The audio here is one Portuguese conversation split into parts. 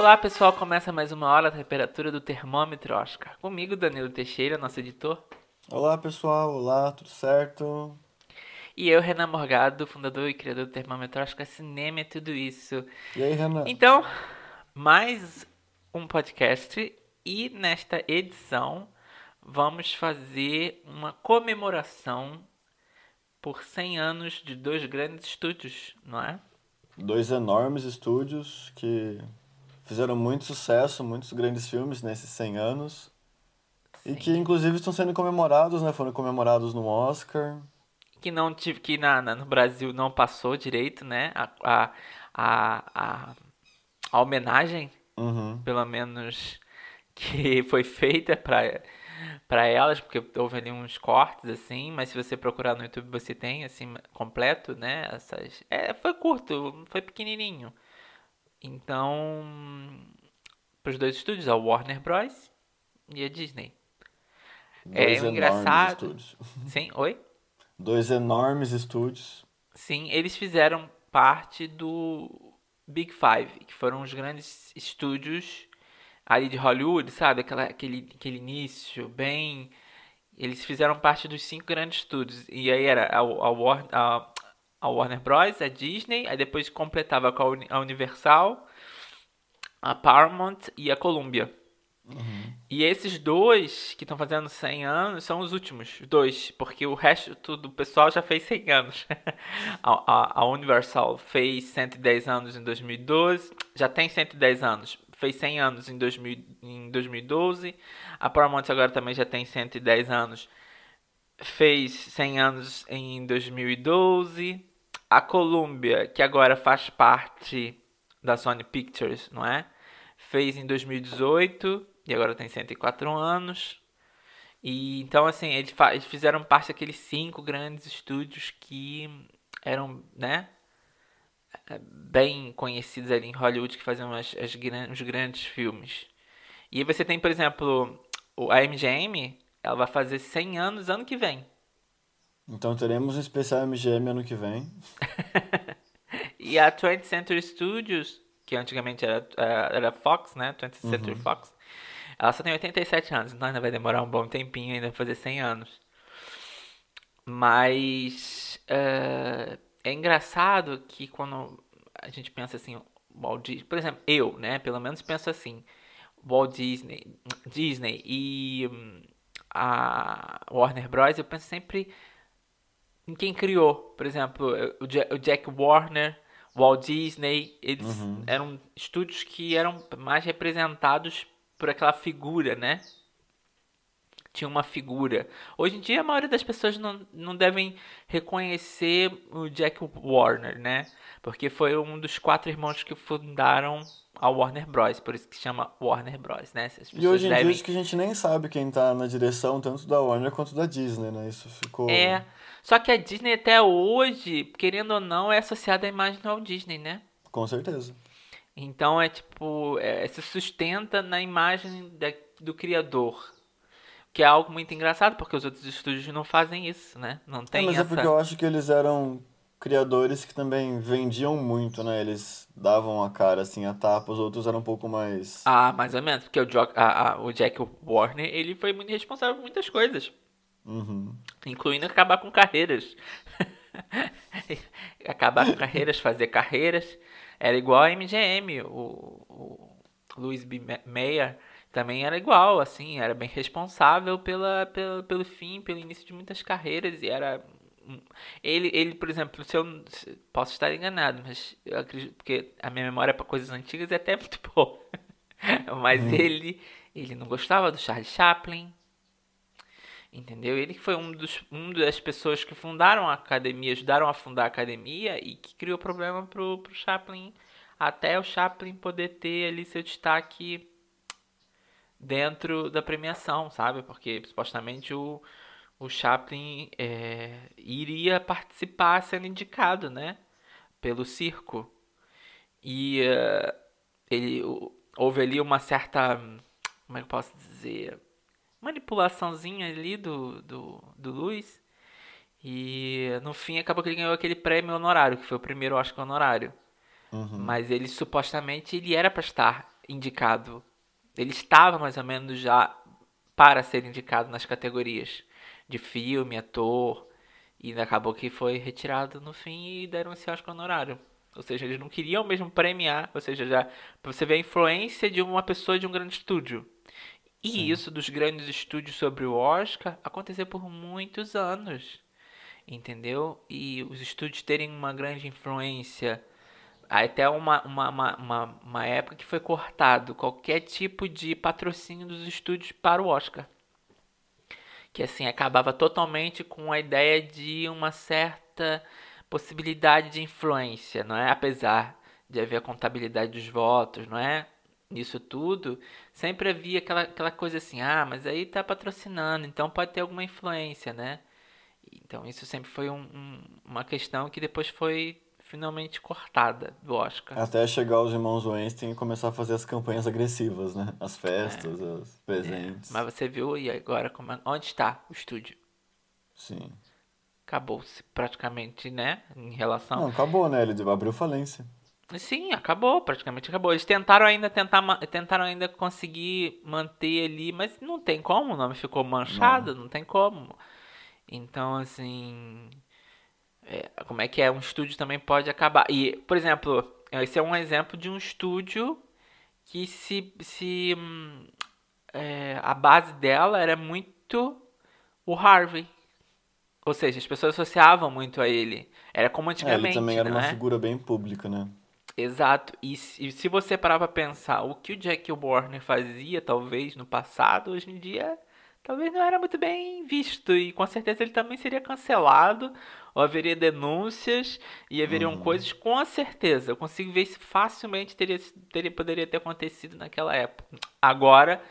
Olá pessoal, começa mais uma hora da temperatura do termômetro Oscar. Comigo, Danilo Teixeira, nosso editor. Olá pessoal, olá, tudo certo? E eu, Renan Morgado, fundador e criador do termômetro Oscar Cinema e tudo isso. E aí, Renan? Então, mais um podcast e nesta edição vamos fazer uma comemoração por 100 anos de dois grandes estúdios, não é? Dois enormes estúdios que fizeram muito sucesso, muitos grandes filmes nesses 100 anos. Sim. E que inclusive estão sendo comemorados, né? Foram comemorados no Oscar. Que não tive que na, na, no Brasil não passou direito, né? A, a, a, a, homenagem, uhum. pelo menos, que foi feita para para elas, porque houve ali uns cortes assim, mas se você procurar no YouTube você tem assim completo, né? Essas é, foi curto, foi pequenininho. Então, para os dois estúdios, a Warner Bros e a Disney. Dois é engraçado. Estúdios. Sim, oi. Dois enormes estúdios. Sim, eles fizeram parte do Big Five, que foram os grandes estúdios ali de Hollywood, sabe? Aquela, aquele, aquele início bem. Eles fizeram parte dos cinco grandes estúdios. E aí era a, a, War, a, a Warner Bros., a Disney, aí depois completava com a Universal, a Paramount e a Columbia. Uhum. E esses dois que estão fazendo 100 anos são os últimos dois, porque o resto do pessoal já fez 100 anos. a, a, a, Universal fez 110 anos em 2012, já tem 110 anos fez 100 anos em, 2000, em 2012. A Paramount agora também já tem 110 anos. Fez 100 anos em 2012. A Columbia, que agora faz parte da Sony Pictures, não é? Fez em 2018 e agora tem 104 anos. E então assim, eles, eles fizeram parte daqueles cinco grandes estúdios que eram, né, bem conhecidos ali em Hollywood que faziam as, as, os grandes filmes. E você tem, por exemplo, a MGM, ela vai fazer 100 anos ano que vem. Então teremos um especial MGM ano que vem. e a 20th Century Studios, que antigamente era, era Fox, né? 20th Century uhum. Fox. Ela só tem 87 anos, então ainda vai demorar um bom tempinho ainda fazer 100 anos. Mas... Uh, é engraçado que quando a gente pensa assim, Walt Disney, por exemplo, eu, né, pelo menos penso assim, Walt Disney, Disney e hum, a Warner Bros, eu penso sempre em quem criou, por exemplo, o Jack Warner, Walt Disney, eles uhum. eram estúdios que eram mais representados por aquela figura, né? Tinha uma figura. Hoje em dia a maioria das pessoas não, não devem reconhecer o Jack Warner, né? Porque foi um dos quatro irmãos que fundaram a Warner Bros. Por isso que chama Warner Bros, né? E hoje em devem... dia acho que a gente nem sabe quem tá na direção tanto da Warner quanto da Disney, né? Isso ficou... É, só que a Disney até hoje, querendo ou não, é associada à imagem do Walt Disney, né? Com certeza. Então é tipo, é, se sustenta na imagem da, do criador, que é algo muito engraçado, porque os outros estúdios não fazem isso, né? Não tem é, mas essa... é porque eu acho que eles eram criadores que também vendiam muito, né? Eles davam a cara, assim, a tapa. Os outros eram um pouco mais... Ah, mais ou menos. Porque o, jo a, a, o Jack Warner, ele foi muito responsável por muitas coisas. Uhum. Incluindo acabar com carreiras. acabar com carreiras, fazer carreiras. Era igual a MGM. O, o Louis B. Mayer também era igual, assim, era bem responsável pela, pela, pelo fim, pelo início de muitas carreiras e era ele, ele, por exemplo, se eu posso estar enganado, mas eu acredito porque a minha memória para coisas antigas é até muito boa. mas uhum. ele, ele não gostava do Charlie Chaplin. Entendeu? Ele foi um dos um das pessoas que fundaram a academia, ajudaram a fundar a academia e que criou problema pro, pro Chaplin até o Chaplin poder ter ali seu destaque dentro da premiação, sabe? Porque supostamente o, o Chaplin é, iria participar sendo indicado, né? Pelo circo. E uh, ele houve ali uma certa. Como é que eu posso dizer? Manipulaçãozinha ali do, do, do Luiz. E no fim acabou que ele ganhou aquele prêmio honorário, que foi o primeiro Oscar honorário. Uhum. Mas ele supostamente ele era para estar indicado. Ele estava mais ou menos já para ser indicado nas categorias de filme, ator, e acabou que foi retirado no fim e deram esse Oscar honorário. Ou seja, eles não queriam mesmo premiar, ou seja, já você ver a influência de uma pessoa de um grande estúdio. E Sim. isso dos grandes estúdios sobre o Oscar aconteceu por muitos anos. Entendeu? E os estúdios terem uma grande influência. Até uma, uma, uma, uma, uma época que foi cortado qualquer tipo de patrocínio dos estúdios para o Oscar que assim acabava totalmente com a ideia de uma certa possibilidade de influência, não é? Apesar de haver a contabilidade dos votos, não é? Nisso tudo, sempre havia aquela, aquela coisa assim, ah, mas aí tá patrocinando, então pode ter alguma influência, né? Então isso sempre foi um, um, uma questão que depois foi finalmente cortada do Oscar. Até chegar os irmãos Weinstein e começar a fazer as campanhas agressivas, né? As festas, é. os presentes. É. Mas você viu e agora como, é, onde está o estúdio? Sim. Acabou-se praticamente, né? Em relação. Não, acabou, né? Ele abriu falência. Sim, acabou, praticamente acabou. Eles tentaram ainda tentar, tentaram ainda conseguir manter ali, mas não tem como, o nome ficou manchado, não, não tem como. Então, assim, é, como é que é um estúdio também pode acabar. E, por exemplo, esse é um exemplo de um estúdio que se, se hum, é, a base dela era muito o Harvey. Ou seja, as pessoas associavam muito a ele. Era como antigamente. É, ele também era uma é? figura bem pública, né? Exato. E se, e se você parar pra pensar o que o Jack Warner fazia, talvez, no passado, hoje em dia, talvez não era muito bem visto. E com certeza ele também seria cancelado ou haveria denúncias e haveriam uhum. coisas com certeza. Eu consigo ver se facilmente teria, teria, poderia ter acontecido naquela época. Agora,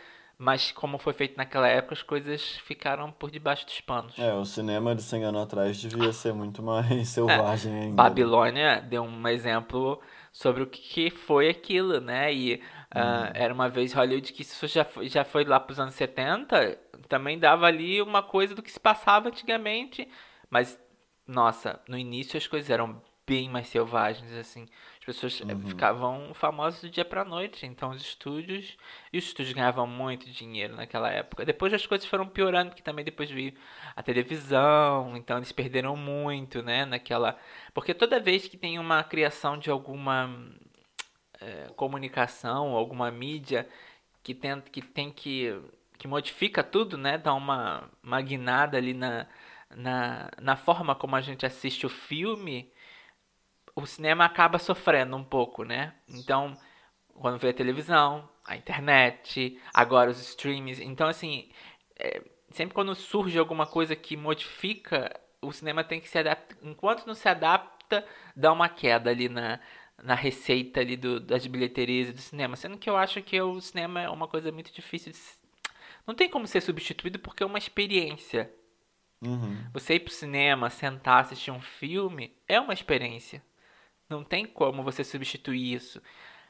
mas como foi feito naquela época, as coisas ficaram por debaixo dos panos. É, o cinema de 100 anos atrás devia ser muito mais selvagem é, ainda. Babilônia deu um exemplo sobre o que foi aquilo, né? E uh, era uma vez Hollywood que isso já foi, já foi lá para os anos 70, também dava ali uma coisa do que se passava antigamente, mas nossa, no início as coisas eram bem mais selvagens, assim. As pessoas eh, uhum. ficavam famosas do dia pra noite. Então os estúdios. E os estúdios ganhavam muito dinheiro naquela época. Depois as coisas foram piorando, porque também depois veio a televisão. Então eles perderam muito, né? Naquela. Porque toda vez que tem uma criação de alguma é, comunicação, alguma mídia que tem que, tem que, que modifica tudo, né? Dá uma, guinada ali na na, na forma como a gente assiste o filme, o cinema acaba sofrendo um pouco, né? Então, quando vê a televisão, a internet, agora os streams. Então, assim, é, sempre quando surge alguma coisa que modifica, o cinema tem que se adaptar. Enquanto não se adapta, dá uma queda ali na, na receita ali do, das bilheterias e do cinema. Sendo que eu acho que o cinema é uma coisa muito difícil de. Não tem como ser substituído porque é uma experiência. Uhum. Você ir pro cinema, sentar, assistir um filme, é uma experiência. Não tem como você substituir isso.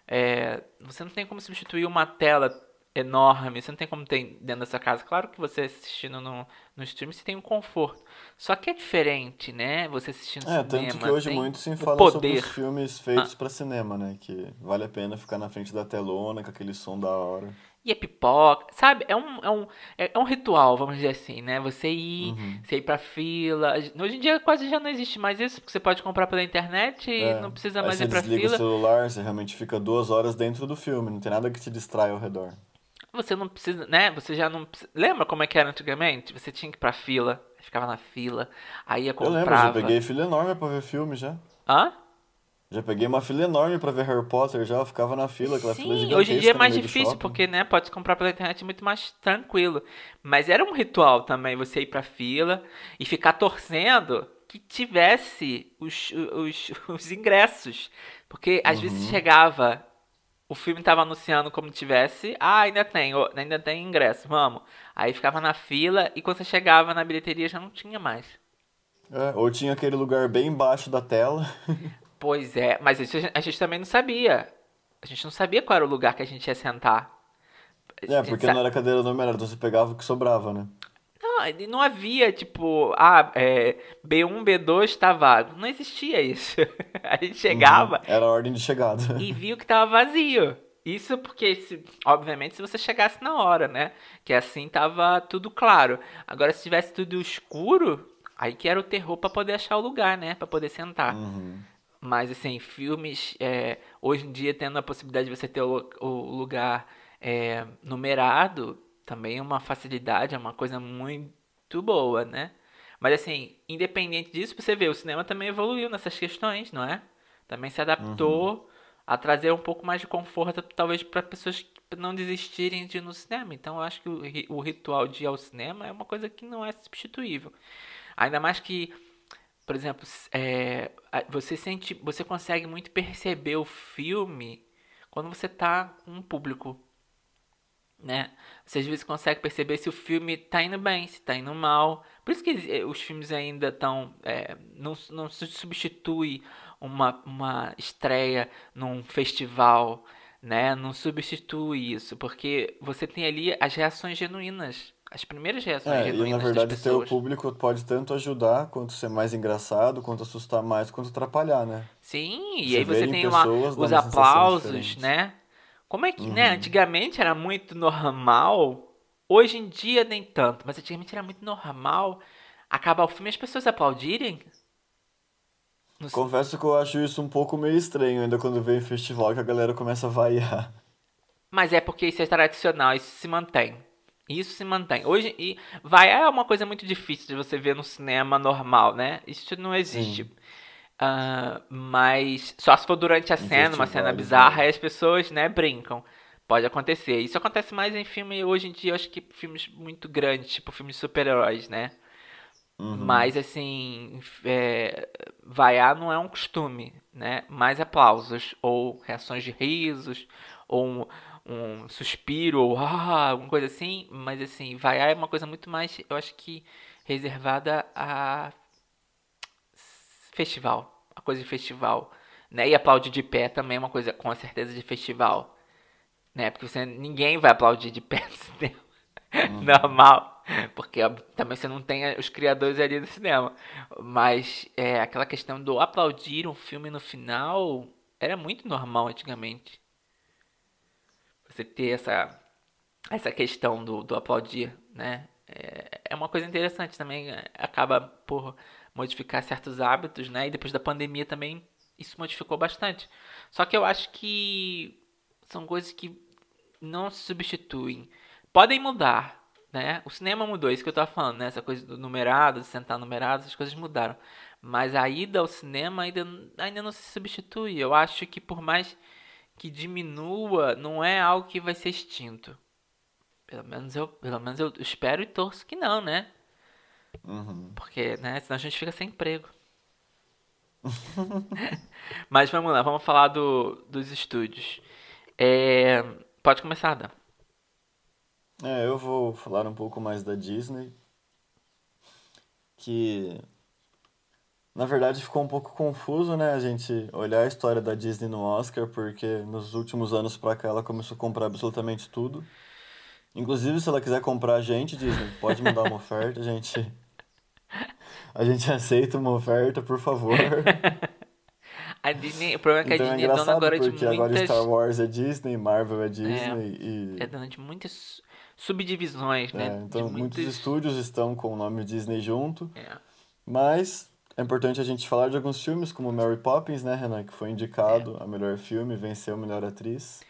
É, você não tem como substituir uma tela enorme, você não tem como ter dentro da sua casa. Claro que você assistindo no, no stream, você tem um conforto. Só que é diferente, né? Você assistindo é, cinema. É, tanto que hoje muito se fala poder. sobre os filmes feitos ah. para cinema, né? Que vale a pena ficar na frente da telona com aquele som da hora e a pipoca, sabe? É um, é um, é, é um ritual, vamos dizer assim, né? Você ir, uhum. você ir pra fila. Hoje em dia quase já não existe mais isso, porque você pode comprar pela internet e é. não precisa mais Aí ir pra fila. Você desliga o celular, você realmente fica duas horas dentro do filme, não tem nada que te distrai ao redor. Você não precisa, né? Você já não precisa... Lembra como é que era antigamente? Você tinha que ir pra fila, ficava na fila, aí ia comprar. Eu lembro, já peguei fila enorme pra ver filme já. Hã? Já peguei uma fila enorme para ver Harry Potter já, eu ficava na fila, aquela Sim, fila gigantesca. hoje em dia é mais difícil, porque, né, pode comprar pela internet muito mais tranquilo. Mas era um ritual também, você ir pra fila e ficar torcendo que tivesse os, os, os ingressos. Porque às uhum. vezes chegava, o filme tava anunciando como tivesse, ah, ainda tem, ainda tem ingresso, vamos. Aí ficava na fila e quando você chegava na bilheteria já não tinha mais. É, ou tinha aquele lugar bem embaixo da tela. Pois é, mas isso a gente também não sabia. A gente não sabia qual era o lugar que a gente ia sentar. É, porque não era cadeira numerada, então você pegava o que sobrava, né? Não, não havia, tipo, ah, é, B1, B2 tá vago. Não existia isso. A gente chegava. Uhum, era a ordem de chegada. E viu que tava vazio. Isso porque, se, obviamente, se você chegasse na hora, né? Que assim tava tudo claro. Agora, se tivesse tudo escuro, aí que era o terror para poder achar o lugar, né? Para poder sentar. Uhum. Mas, assim, filmes, é, hoje em dia, tendo a possibilidade de você ter o, o lugar é, numerado, também é uma facilidade, é uma coisa muito boa, né? Mas, assim, independente disso, você vê, o cinema também evoluiu nessas questões, não é? Também se adaptou uhum. a trazer um pouco mais de conforto, talvez, para pessoas não desistirem de ir no cinema. Então, eu acho que o, o ritual de ir ao cinema é uma coisa que não é substituível. Ainda mais que por exemplo, é, você sente, você consegue muito perceber o filme quando você tá com um público, né? Você às vezes consegue perceber se o filme tá indo bem, se tá indo mal. Por isso que é, os filmes ainda estão, é, não, não se substitui uma, uma estreia num festival, né? Não substitui isso, porque você tem ali as reações genuínas as primeiras reações é, e na verdade ter o público pode tanto ajudar quanto ser mais engraçado, quanto assustar mais, quanto atrapalhar, né? Sim, e aí você tem lá os aplausos, né? Como é que, né, uhum. né, antigamente era muito normal, hoje em dia nem tanto, mas antigamente era muito normal acabar o filme e as pessoas aplaudirem. Confesso que eu acho isso um pouco meio estranho ainda quando vem festival que a galera começa a vaiar. Mas é porque isso é tradicional, isso se mantém. Isso se mantém. Hoje, e vai é uma coisa muito difícil de você ver no cinema normal, né? Isso não existe. Uh, mas só se for durante a em cena, uma cena bizarra, né? aí as pessoas, né, brincam. Pode acontecer. Isso acontece mais em filme, hoje em dia, eu acho que filmes muito grandes, tipo filmes de super-heróis, né? Uhum. Mas, assim, é, vaiar não é um costume, né? Mais aplausos, ou reações de risos, ou um suspiro ou ah, alguma coisa assim, mas assim, vaiar é uma coisa muito mais, eu acho que reservada a festival, a coisa de festival, né? E aplaudir de pé também é uma coisa com certeza de festival, né? Porque você ninguém vai aplaudir de pé no cinema. Uhum. Normal, porque também você não tem os criadores ali do cinema. Mas é, aquela questão do aplaudir um filme no final era muito normal antigamente você ter essa, essa questão do, do aplaudir, né? É, é uma coisa interessante também, é, acaba por modificar certos hábitos, né? E depois da pandemia também isso modificou bastante. Só que eu acho que são coisas que não se substituem. Podem mudar, né? O cinema mudou, isso que eu tava falando, né? Essa coisa do numerado, de sentar numerado, as coisas mudaram. Mas a ida ao cinema ainda, ainda não se substitui. Eu acho que por mais que diminua não é algo que vai ser extinto. Pelo menos eu, pelo menos eu espero e torço que não, né? Uhum. Porque, né, senão a gente fica sem emprego. Mas vamos lá, vamos falar do, dos estúdios. É, pode começar, Dan. É, eu vou falar um pouco mais da Disney. Que na verdade ficou um pouco confuso, né, a gente olhar a história da Disney no Oscar, porque nos últimos anos pra cá ela começou a comprar absolutamente tudo. Inclusive, se ela quiser comprar a gente, Disney, pode me dar uma oferta, a gente a gente aceita uma oferta, por favor. A Disney, o problema é que então a Disney é, é dona agora de muitas... agora Star Wars é Disney, Marvel é Disney é, e... É dona de muitas subdivisões, né? É, então muitos... muitos estúdios estão com o nome Disney junto. É. Mas é importante a gente falar de alguns filmes, como Mary Poppins, né, Renan? Que foi indicado é. a melhor filme, venceu a melhor atriz.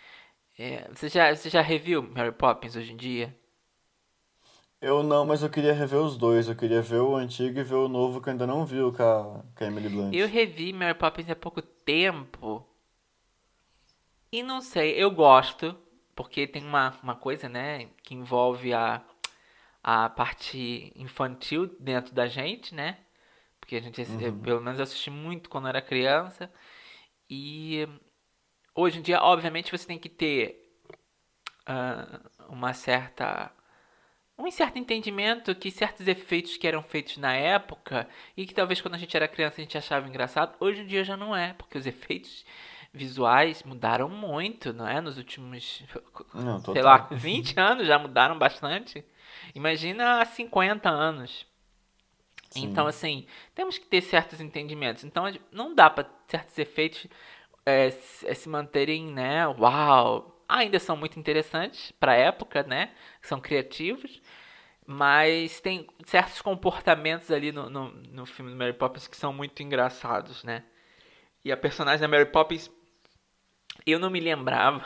É, você, já, você já reviu Mary Poppins hoje em dia? Eu não, mas eu queria rever os dois. Eu queria ver o antigo e ver o novo que eu ainda não vi com a, com a Emily Blunt. Eu revi Mary Poppins há pouco tempo. E não sei, eu gosto, porque tem uma, uma coisa, né, que envolve a, a parte infantil dentro da gente, né? Porque a gente, uhum. pelo menos, eu assisti muito quando era criança. E hoje em dia, obviamente, você tem que ter uh, uma certa um certo entendimento que certos efeitos que eram feitos na época e que talvez quando a gente era criança a gente achava engraçado, hoje em dia já não é, porque os efeitos visuais mudaram muito, não é? Nos últimos, não, sei lá, 20 anos já mudaram bastante. Imagina há 50 anos. Sim. Então, assim, temos que ter certos entendimentos. Então, não dá para certos efeitos é, se manterem, né? Uau! ainda são muito interessantes para a época, né? São criativos, mas tem certos comportamentos ali no, no, no filme do Mary Poppins que são muito engraçados, né? E a personagem da Mary Poppins, eu não me lembrava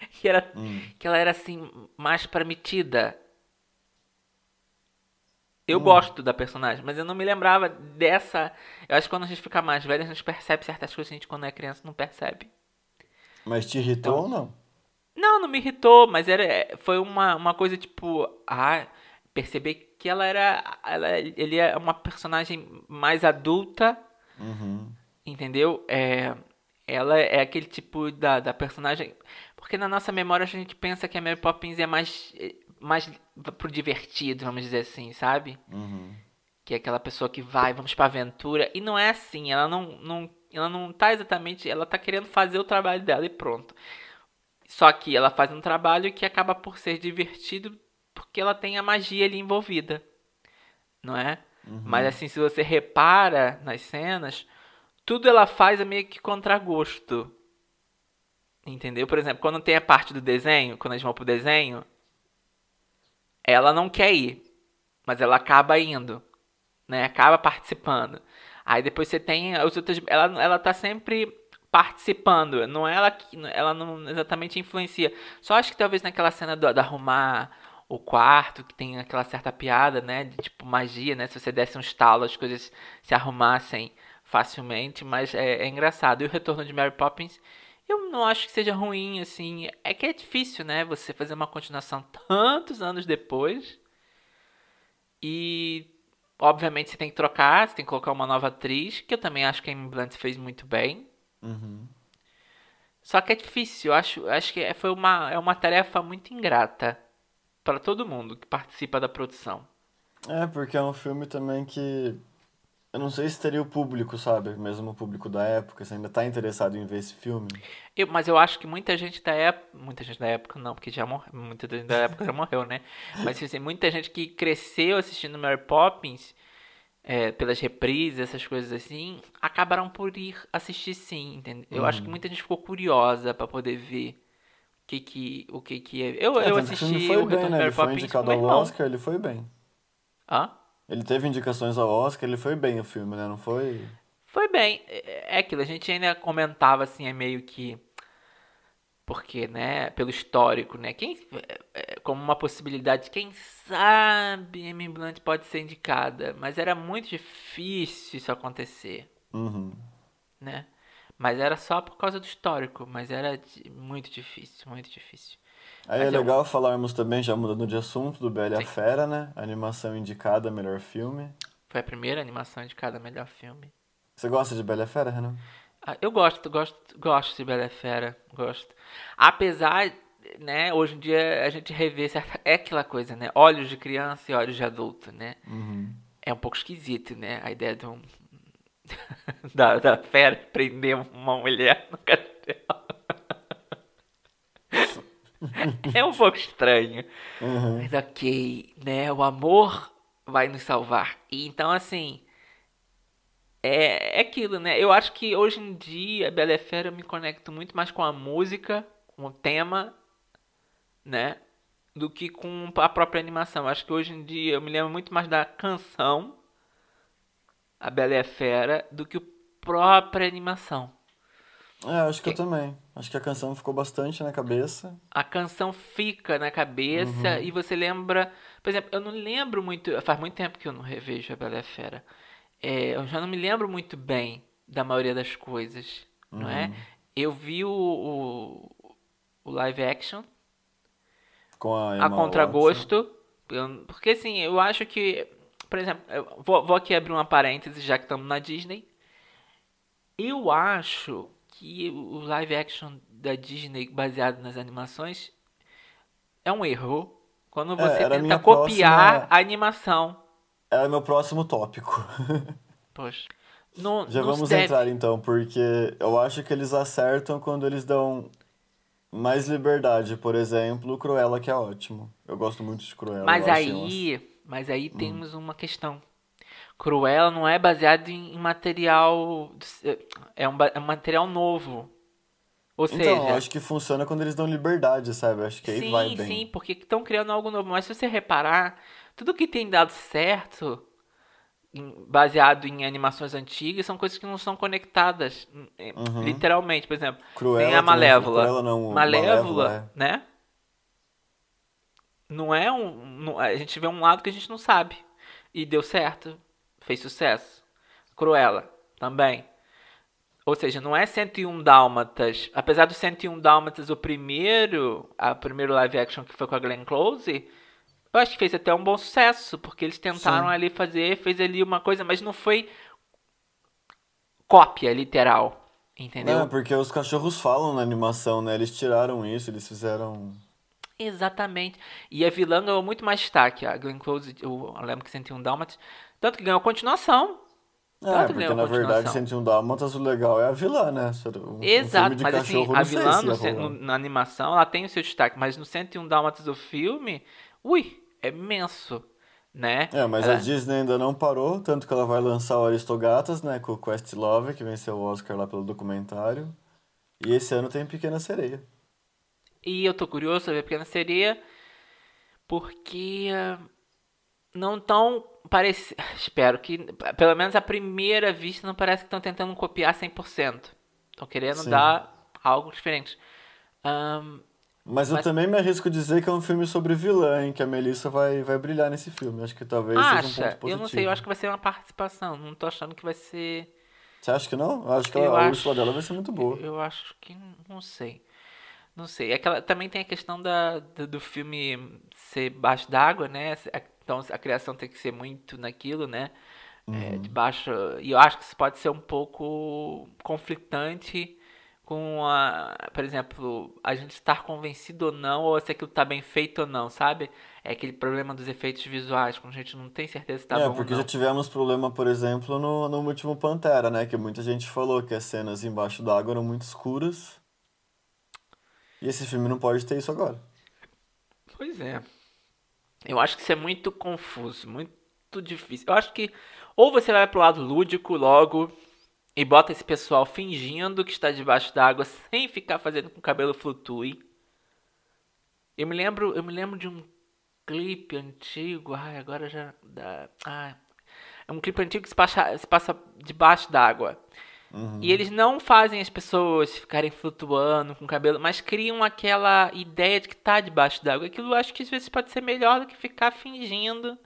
que, era, Hum. que ela era assim, mais prometida. Eu Hum. gosto da personagem, mas eu não me lembrava dessa. Eu acho que quando a gente fica mais velho, a gente percebe certas coisas que a gente, quando é criança, não percebe. Mas te irritou Então- ou não? Não, não me irritou, mas era, foi uma, uma coisa tipo. Ah, perceber que ela era. Ela, ele é uma personagem mais adulta, Uhum. entendeu? É, ela é aquele tipo da, da personagem. Porque na nossa memória a gente pensa que a Mary Poppins é mais. Mais pro divertido, vamos dizer assim, sabe? Uhum. que é aquela pessoa que vai, vamos pra aventura, e não é assim, ela não, não, ela não tá exatamente, ela tá querendo fazer o trabalho dela e pronto. Só que ela faz um trabalho que acaba por ser divertido porque ela tem a magia ali envolvida, não é? Mas assim, se você repara nas cenas, tudo ela faz é meio que contra gosto. Entendeu? Por exemplo, quando tem a parte do desenho, quando eles vão pro desenho, ela não quer ir, mas ela acaba indo, né? Acaba participando. Aí depois você tem os outros, ela ela tá sempre participando, não é ela que ela não exatamente influencia. Só acho que talvez naquela cena do, da arrumar o quarto, que tem aquela certa piada, né, de tipo magia, né? Se você desse um estalo, as coisas se arrumassem facilmente, mas é, é engraçado. E o retorno de Mary Poppins, eu não acho que seja ruim, assim. É que é difícil, né? Você fazer uma continuação tantos anos depois. E, obviamente, você tem que trocar, você tem que colocar uma nova atriz, que eu também acho que a Amy Blunt fez muito bem. Uhum. Só que é difícil, eu acho, acho que é- foi uma, é uma tarefa muito ingrata para todo mundo que participa da produção. É, porque é um filme também que. Eu não sei se teria o público, sabe? Mesmo o público da época, se ainda tá interessado em ver esse filme. Eu- mas eu acho que muita gente da época. Muita gente da época não, porque já morreu. Muita gente da época já morreu, né? Mas assim, muita gente que cresceu assistindo Mary Poppins, é, pelas reprises, essas coisas assim, acabaram por ir assistir sim, entendeu? Eu acho que muita gente ficou curiosa pra poder ver o que que, o que, que é. Eu, É, eu assisti foi o bem, Retorno de né? Mary Ele foi Poppins indicado ao. Oscar, ele foi bem. Hã? Ele teve indicações ao Oscar, ele foi bem o filme, né? Não foi. Foi bem. É é aquilo, a gente ainda comentava assim, é meio que. Porque, né, pelo histórico, né? Quem, é, é, como uma possibilidade, quem sabe Amy Blunt pode ser indicada. Mas era muito difícil isso acontecer, Uhum. né? Mas era só por causa do histórico. Mas era muito difícil, muito difícil. Aí é eu- legal falarmos também, já mudando de assunto, do Bela e a Sim. Fera, né? Animação indicada, melhor filme. Foi a primeira animação de cada melhor filme. Você gosta de Bela e a Fera, Renan? Ah, Eu gosto, gosto, gosto de Bela e Fera, gosto. Apesar, né, hoje em dia a gente revê certa... É aquela coisa, né? Olhos de criança e olhos de adulto, né? Uhum. É um pouco esquisito, né? A ideia de um... da, da fera prender uma mulher no castelo. é um pouco estranho. Uhum. Mas ok, né? O amor vai nos salvar. E então, assim. É, é aquilo, né? Eu acho que hoje em dia, Bela Fera, eu me conecto muito mais com a música, com o tema, né? Do que com a própria animação. Acho que hoje em dia eu me lembro muito mais da canção, a Bela Fera, do que a própria animação. É, acho que eu também. Acho que a canção ficou bastante na cabeça. a canção fica na cabeça e você lembra. Por exemplo, eu não lembro muito. Faz muito tempo que eu não revejo a Bela e a Fera. É, eu já não me lembro muito bem da maioria das coisas, não é? Eu vi o, o, o live action Com a a Emma Watson. contragosto. Porque assim, eu acho que. Por exemplo, vou, vou aqui abrir uma parêntese, já que estamos na Disney. Eu acho que o live action da Disney baseado nas animações é um erro. Quando você a tenta copiar próxima- a animação. Era meu próximo tópico. Poxa. Não, Já vamos deve- entrar então, porque eu acho que eles acertam quando eles dão mais liberdade. Por exemplo, Cruella, que é ótimo. Eu gosto muito de Cruella. Mas aí, mas aí Hum. temos uma questão. Cruella não é baseado em material. É um, é um material novo. Ou Então, seja, eu acho que funciona quando eles dão liberdade, sabe? Acho que aí vai sim, bem. sim, porque estão criando algo novo. Mas se você reparar, tudo que tem dado certo, baseado em animações antigas, são coisas que não são conectadas, hum, é, Uhum. literalmente. Por exemplo, Cruella tem a também, Malévola. Cruella não, Malévola, Malévola, né? Não é um. não- a gente vê um lado que a gente não sabe. E deu certo. Fez sucesso. Cruella, também. Ou seja, não é 101 Dálmatas. Apesar do 101 Dálmatas, o primeiro, a primeiro live action que foi com a Glenn Close, eu acho que fez até um bom sucesso, porque eles tentaram Sim. ali fazer, fez ali uma coisa, mas não foi cópia literal, entendeu? Não, porque os cachorros falam na animação, né? Eles tiraram isso, eles fizeram. Exatamente. E a vilã ganhou muito mais destaque. A Glenn Close, eu lembro que 101 Dálmatas, tanto que ganhou continuação. É, Tanto porque na verdade continuação. 101 Dálmatas o legal é a vilã, né? Se- Um, Exato, mas assim, a vilã se no rolar. no- na animação, ela tem o seu destaque, mas no 101 Dálmatas do filme, ui, é imenso, né? É, mas a Disney ainda não parou, tanto que ela vai lançar o Aristogatas, né, com o Questlove, que venceu o Oscar lá pelo documentário. E esse ano tem Pequena Sereia. E eu tô curioso pra ver Pequena Sereia, porque ah, não tão parece, espero que pelo menos a primeira vista não parece que estão tentando copiar 100%. Estão querendo Sim. dar algo diferente. Ahn, Mas eu Mas- também me arrisco a dizer que é um filme sobre vilã, hein, que a Melissa vai, vai brilhar nesse filme. Acho que talvez seja um ponto acha? positivo. Eu não sei, eu acho que vai ser uma participação. Não tô achando que vai ser. Você acha que não? Eu acho que Eu a, a acho- Úrsula dela vai ser muito boa. Eu acho que não sei. Não sei. É que ela- também tem a questão da, do, do filme ser baixo d'água, né? Então a criação tem que ser muito naquilo, né? É, debaixo. E eu acho que isso pode ser um pouco conflitante com a. Por exemplo, a gente estar convencido ou não, ou se aquilo tá bem feito ou não, sabe? É aquele problema dos efeitos visuais, quando a gente não tem certeza se tá é, bom porque ou já tivemos problema, por exemplo, no, no último Pantera, né? Que muita gente falou que as cenas embaixo d'água eram muito escuras. E esse filme não pode ter isso agora. Pois é. Eu acho que isso é muito confuso, muito difícil. Eu acho que ou você vai pro lado lúdico logo e bota esse pessoal fingindo que está debaixo d'água sem ficar fazendo com que o cabelo flutue. Eu me lembro, eu me lembro de um clipe antigo, ai, agora já dá, ai, é um clipe antigo que se passa, se passa debaixo d'água. E eles não fazem as pessoas ficarem flutuando com o cabelo, mas criam aquela ideia de que tá debaixo d'água. Aquilo eu acho que às vezes pode ser melhor do que ficar fingindo,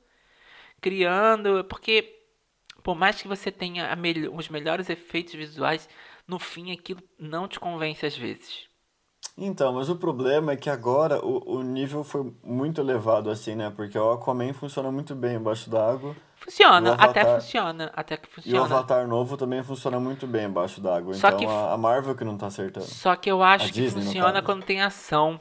criando, porque por mais que você tenha os melhores efeitos visuais, no fim aquilo não te convence às vezes. Então, mas o problema é que agora o, o nível foi muito elevado, assim, né? Porque o Aquaman funciona muito bem embaixo d'água. Funciona, o até Avatar- funciona, até que E o funciona. Avatar novo também funciona muito bem embaixo d'água. Só Então que- a, Marvel que não tá acertando. Só que eu acho A que Disney, funciona quando tem ação.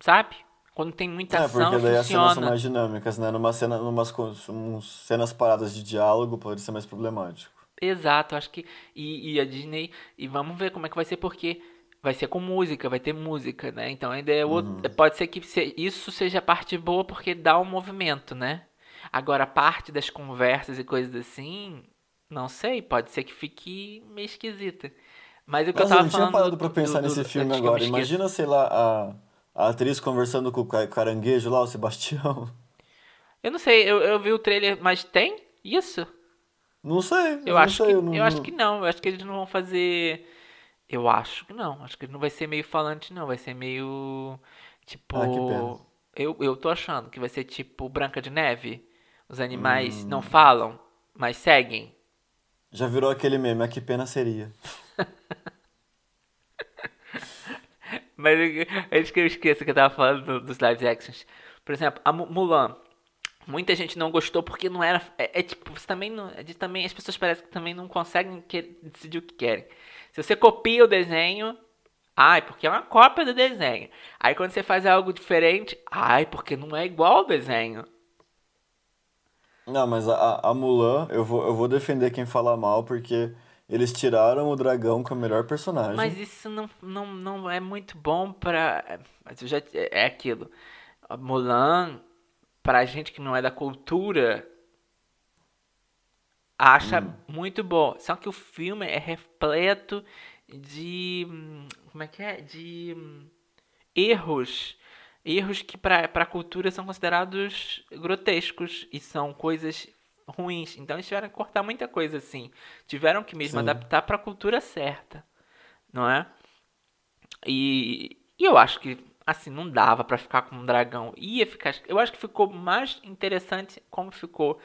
Sabe? Quando tem muita É, ação, porque daí as cenas são funciona. mais dinâmicas, né? Numa cena, numas uns cenas paradas de diálogo pode ser mais problemático. Exato, acho que. E, e a Disney. E vamos ver como é que vai ser, porque vai ser com música, vai ter música, né? Então ainda é outro. Pode ser que se- isso seja a parte boa, porque dá um movimento, né? Agora, a parte das conversas e coisas assim. Não sei, pode ser que fique meio esquisita. Mas o que Mas eu eu tava não tinha falando. parado do- pensar do- nesse do- filme eu agora. Imagina, sei lá, a, a atriz conversando com o ca- caranguejo lá, o Sebastião. Eu não sei, eu, eu vi o trailer, mas tem isso? Não sei, eu, Eu não acho sei. que, eu não, eu acho que não. Eu acho que eles não vão fazer. Eu acho que não. Acho que não vai ser meio falante, não. Vai ser meio. Tipo. Ah, que pena. Eu, eu tô achando que vai ser tipo Branca de Neve. Os animais Hum. não falam, mas seguem. Já virou aquele meme, ah, que pena seria. Mas eu- antes que eu esqueça que eu tava falando do- dos live actions. Por exemplo, a Mu- Mulan. Muita gente não gostou porque não era. É, é tipo, você também não. é também, as pessoas parecem que também não conseguem que- decidir o que querem. Se você copia o desenho. Ai, porque é uma cópia do desenho. Aí quando você faz algo diferente. Ai, porque não é igual ao desenho. Não, mas a, a- Mulan, eu vou, eu vou defender quem fala mal, porque eles tiraram o dragão com a melhor personagem. Mas isso não, não, não é muito bom pra. Mas já, é aquilo. A Mulan, pra gente que não é da cultura, acha Hum. muito bom. Só que o filme é repleto de como é que é? De hum, erros, erros que para a cultura são considerados grotescos e são coisas ruins. Então eles tiveram que cortar muita coisa assim. Tiveram que mesmo Sim. adaptar para a cultura certa, não é? E, e eu acho que assim não dava para ficar com um dragão. Ia ficar, eu acho que ficou mais interessante como ficou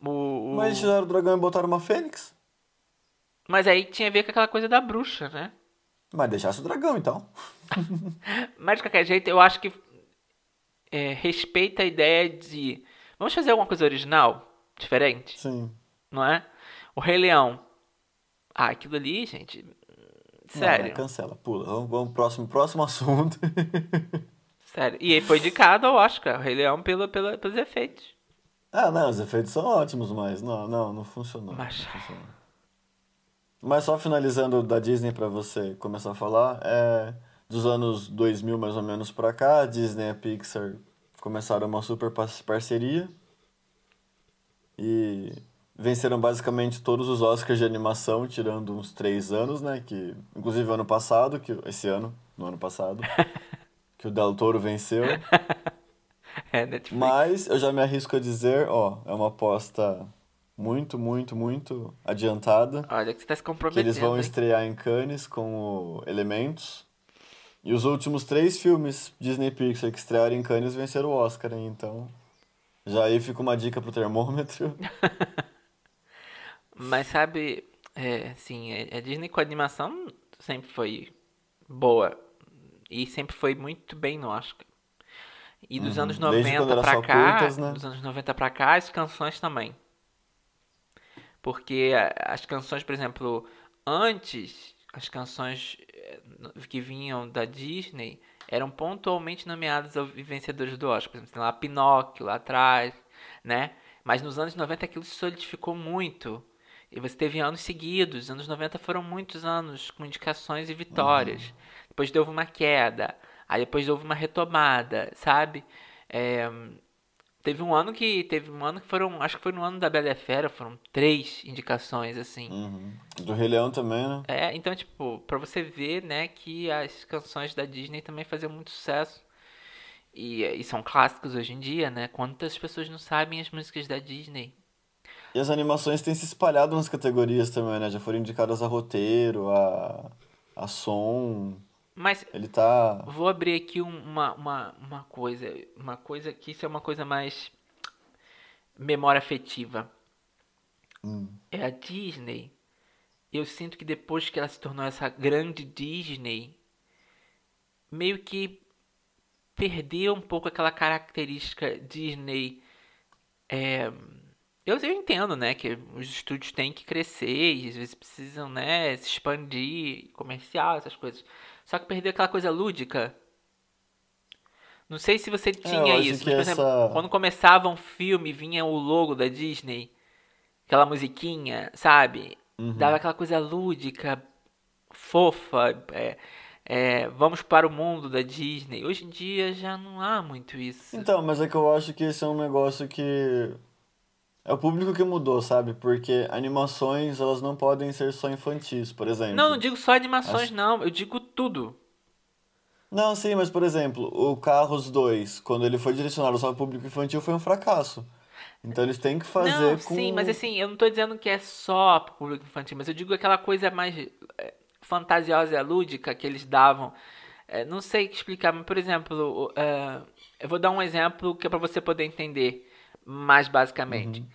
o, o... Mas tiraram o dragão e botaram uma fênix? Mas aí tinha a ver com aquela coisa da bruxa, né? Mas deixasse o dragão, então. Mas de qualquer jeito, eu acho que é, respeita a ideia de. Vamos fazer alguma coisa original? Diferente? Sim. Não é? O Rei Leão. Ah, aquilo ali, gente. Sério. Não, cancela, pula. Vamos, vamos próximo, próximo assunto. Sério. E ele foi indicado ao Oscar, o Rei Leão, pelo, pelo, pelos efeitos. Ah, não, os efeitos são ótimos, mas não, não, não funcionou. Mas... Não funcionou. Mas só finalizando da Disney para você começar a falar, é dos anos 2000 mais ou menos para cá, a Disney e a Pixar começaram uma super parceria e venceram basicamente todos os Oscars de animação, tirando uns três anos, né? Que inclusive ano passado, que esse ano, no ano passado, que o Del Toro venceu. É, Netflix. Mas eu já me arrisco a dizer, ó, é uma aposta muito, muito, muito adiantada. Olha que você tá se comprometendo. Que eles vão hein? estrear em Cannes com o Elementos. E os últimos três filmes Disney Pixar que estrearam em Cannes venceram o Oscar, hein? Então, já aí fica uma dica pro termômetro. Mas sabe, é, assim, a Disney com a animação sempre foi boa. E sempre foi muito bem no Oscar. E dos uhum. anos 90 pra cá, curtas, né? dos anos 90 pra cá, as canções também. Porque as canções, por exemplo, antes, as canções eh, que vinham da Disney eram pontualmente nomeadas aos vencedores do Oscar. Por exemplo, lá Pinóquio, lá atrás, né? Mas nos anos 90 aquilo se solidificou muito. E você teve anos seguidos. Os anos 90 foram muitos anos com indicações e vitórias. Uhum. Depois houve uma queda. Aí depois houve uma retomada, sabe? É, Teve um ano que. Teve um ano que foram. Acho que foi no ano da Bela e Fera, foram três indicações, assim. Uhum. Do Rei Leão também, né? É, então, tipo, pra você ver, né, que as canções da Disney também faziam muito sucesso. E, e são clássicos hoje em dia, né? Quantas pessoas não sabem as músicas da Disney? E as animações têm se espalhado nas categorias também, né? Já foram indicadas a roteiro, a, a som. Mas ele tá. Vou abrir aqui uma, uma, uma coisa. Uma coisa que isso é uma coisa mais memória afetiva. Hum. É a Disney. Eu sinto que depois que ela se tornou essa grande Disney, meio que perdeu um pouco aquela característica Disney. É, eu, eu entendo, né, que os estúdios têm que crescer e às vezes precisam, né, se expandir, comercial, essas coisas. Só que perdeu aquela coisa lúdica. Não sei se você é, tinha é, isso, mas, por essa... exemplo, quando começava um filme, vinha o logo da Disney, aquela musiquinha, sabe? Uhum. Dava aquela coisa lúdica, fofa, é, é, vamos para o mundo da Disney. Hoje em dia já não há muito isso. Então, mas é que eu acho que esse é um negócio que é o público que mudou, sabe? Porque animações, elas não podem ser só infantis, por exemplo. Não, não digo só animações, As... não. Eu digo tudo. Não, sim, mas por exemplo, o Carros 2, quando ele foi direcionado só ao público infantil, foi um fracasso. Então eles têm que fazer não, com... Sim, mas assim, eu não tô dizendo que é só pro público infantil, mas eu digo aquela coisa mais é, fantasiosa e lúdica que eles davam. É, não sei explicar, mas por exemplo, uh, eu vou dar um exemplo que é pra você poder entender mais basicamente. Uhum.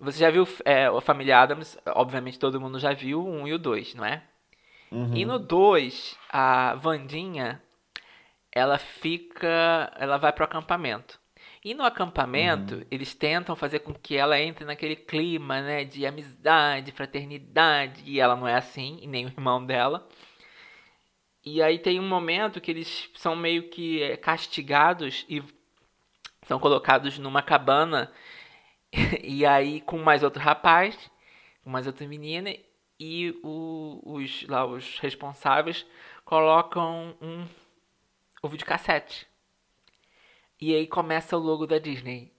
Você já viu é, o Família Adams? Obviamente todo mundo já viu o 1 e o 2, não é? Uhum. E no 2, a Vandinha, ela fica. Ela vai pro acampamento. E no acampamento, uhum. eles tentam fazer com que ela entre naquele clima, né, de amizade, fraternidade, e ela não é assim, e nem o irmão dela. E aí tem um momento que eles são meio que é, castigados e são colocados numa cabana e aí com mais outro rapaz, com mais outra menina e o, os lá os responsáveis colocam um o videocassete. E aí começa o logo da Disney.